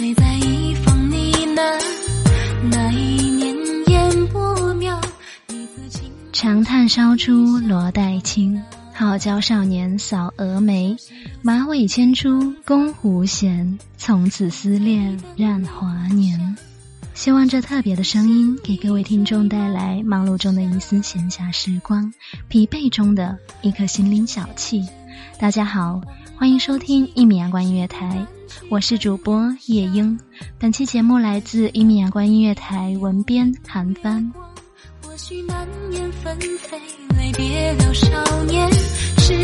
醉在一方呢喃。那一年烟波渺，长叹烧出罗带青，好教少年扫蛾眉。马尾牵出弓狐弦，从此思恋染华年。希望这特别的声音给各位听众带来忙碌中的一丝闲暇时光，疲惫中的一颗心灵小憩。大家好，欢迎收听一米阳光音乐台，我是主播夜莺。本期节目来自一米阳光音乐台文编韩帆。或许难言纷飞，泪别了少年痴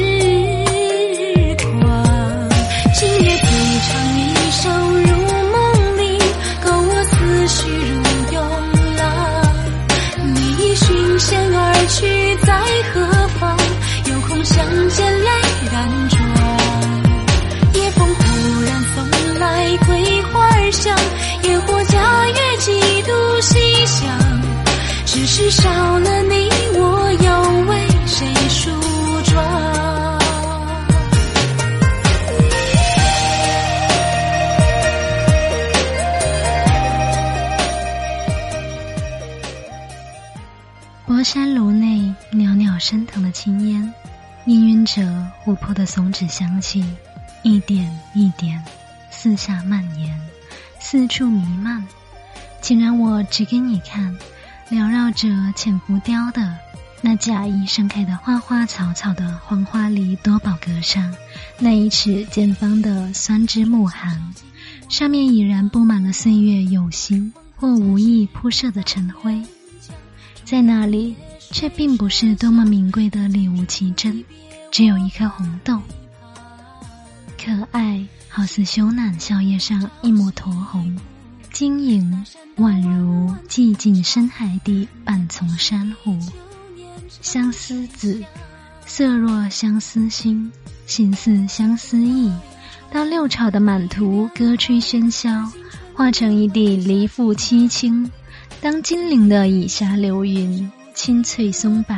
狂。今夜最长一首入梦里，勾我思绪如涌浪。你寻仙而去在何方？有空相见泪染香，烟火佳月几度西厢。只是少了你，我又为谁梳妆？博山炉内袅袅升腾的青烟，氤氲着琥珀的松脂香气，一点一点四下蔓延，四处弥漫。请让我指给你看，缭绕着浅浮雕的那假意盛开的花花草草的黄花梨多宝阁上，那一尺见方的酸枝木函，上面已然布满了岁月有心或无意铺设的尘灰。在那里，却并不是多么名贵的礼物奇珍，只有一颗红豆，可爱，好似羞赧笑靥上一抹酡红，晶莹，宛如寂静深海底半丛珊瑚。相思子，色若相思心，心似相思意。当六朝的满途歌吹喧嚣，化成一地离妇凄清。当金陵的以霞流云、青翠松柏，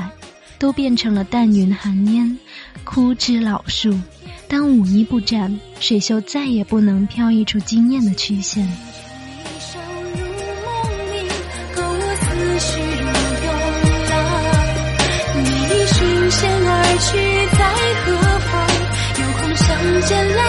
都变成了淡云寒烟、枯枝老树；当舞衣不展，水袖再也不能飘逸出惊艳的曲线。一首入梦里，和我思绪如涌浪。你寻仙而去在何方？有空相见来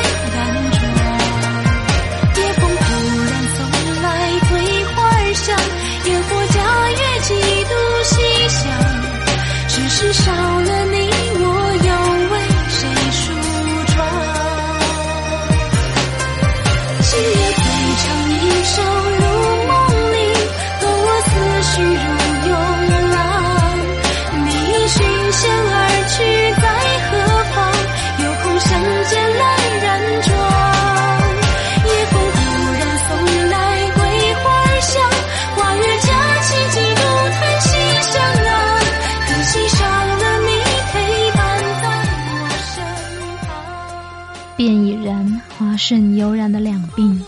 华顺悠然的两鬓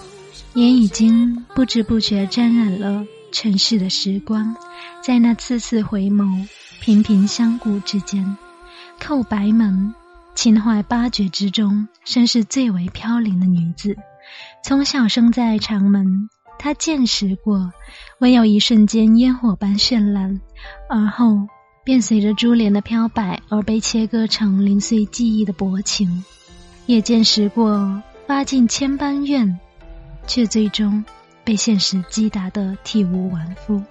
也已经不知不觉沾染了尘世的时光，在那次次回眸、频频相顾之间，叩白门，秦淮八绝之中，身是最为飘零的女子。从小生在长门，她见识过，唯有一瞬间烟火般绚烂，而后便随着珠帘的飘摆而被切割成零碎记忆的薄情；也见识过发尽千般怨，却最终被现实击打得体无完肤，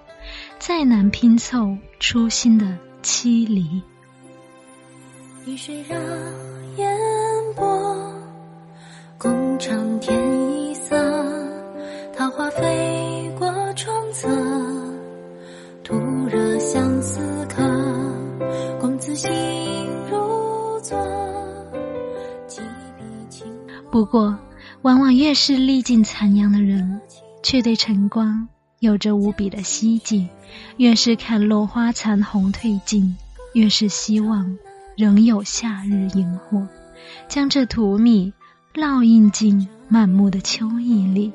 再难拼凑初心的凄离。雨水让烟波，共长天一色。桃花飞不过，往往越是历尽残阳的人，却对晨光有着无比的希冀；越是看落花残红褪尽，越是希望仍有夏日萤火，将这荼蘼烙印进满目的秋意里。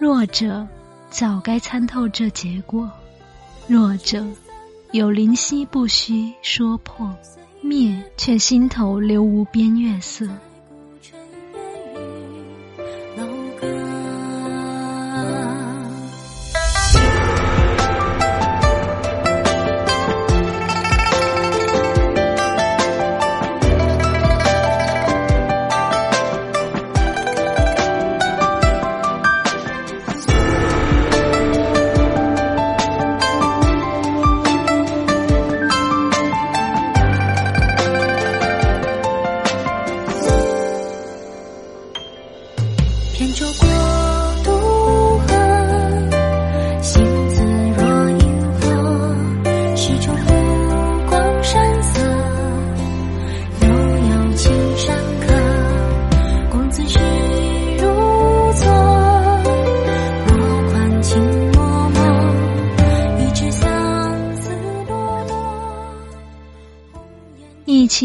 弱者早该参透这结果，弱者有灵犀不须说破，灭却心头留无边月色。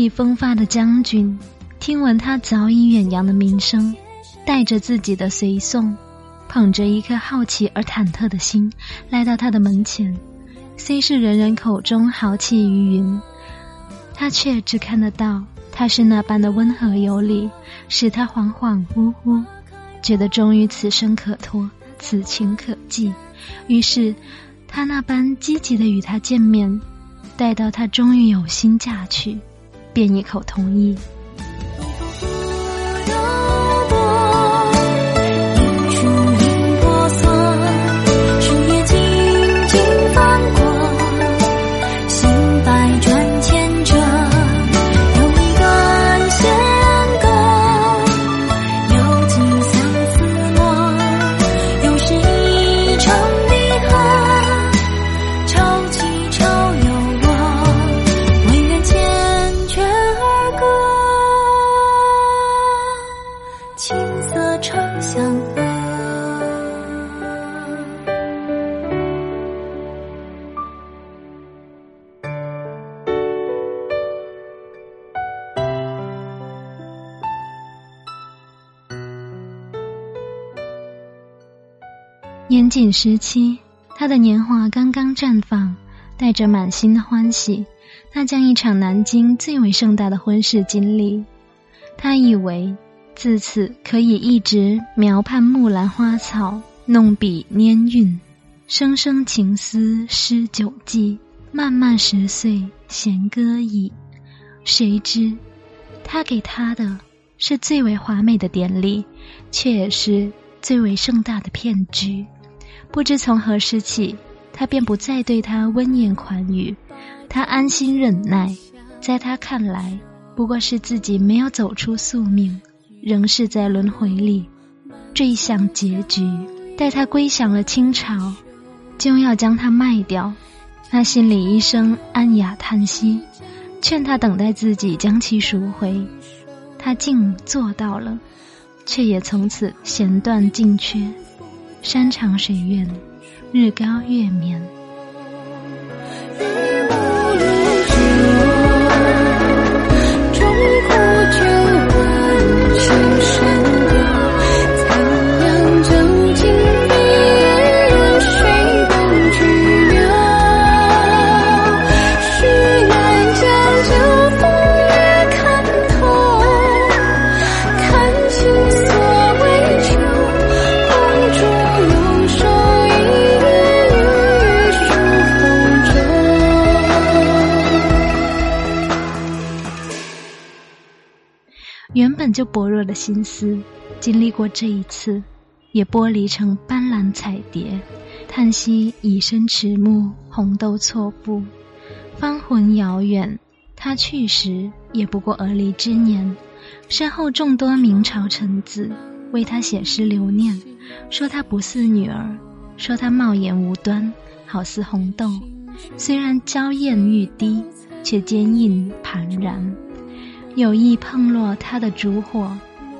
风发的将军，听闻他早已远扬的名声，带着自己的随从，捧着一颗好奇而忐忑的心，来到他的门前。虽是人人口中豪气云云，他却只看得到他是那般的温和有礼，使他恍恍惚惚，觉得终于此生可托，此情可寄。于是，他那般积极的与他见面，待到他终于有心嫁去。便一口同意。年仅时期，他的年华刚刚绽放，带着满心的欢喜，他将一场南京最为盛大的婚事经历。他以为自此可以一直描盼木兰花草，弄笔拈韵，声声情思诗酒记，漫漫十岁弦歌矣。谁知，他给他的是最为华美的典礼，却也是最为盛大的骗局。不知从何时起，他便不再对他温言款语，他安心忍耐，在他看来，不过是自己没有走出宿命，仍是在轮回里坠向结局。待他归降了清朝，就要将他卖掉，那心里一声安雅叹息，劝他等待自己将其赎回，他竟做到了，却也从此弦断尽缺。山长水远，日高月明。原本就薄弱的心思，经历过这一次，也剥离成斑斓彩蝶，叹息以身迟暮，红豆错步，芳魂遥远。他去时也不过而立之年，身后众多明朝臣子为他写诗留念，说他不似女儿，说他貌颜无端，好似红豆，虽然娇艳欲滴，却坚硬盘然。有意碰落他的烛火，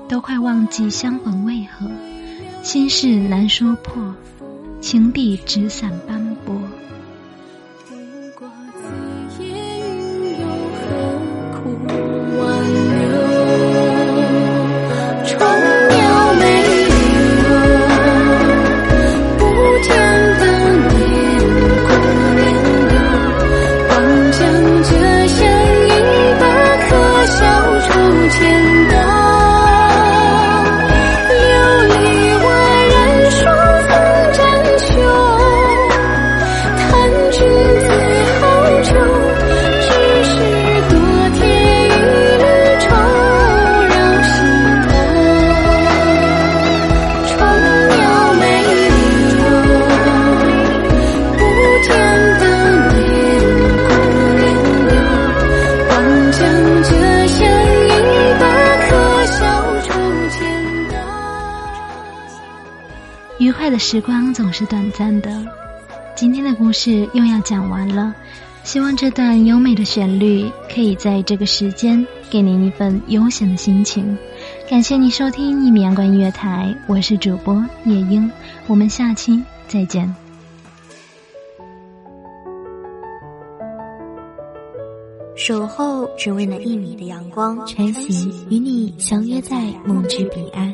都快忘记相逢为何，心事难说破，情比纸伞般的时光总是短暂的，今天的故事又要讲完了。希望这段优美的旋律可以在这个时间给您一份悠闲的心情。感谢你收听一米阳光音乐台，我是主播夜莺，我们下期再见。守候只为那一米的阳光，晨曦与你相约在梦之彼岸。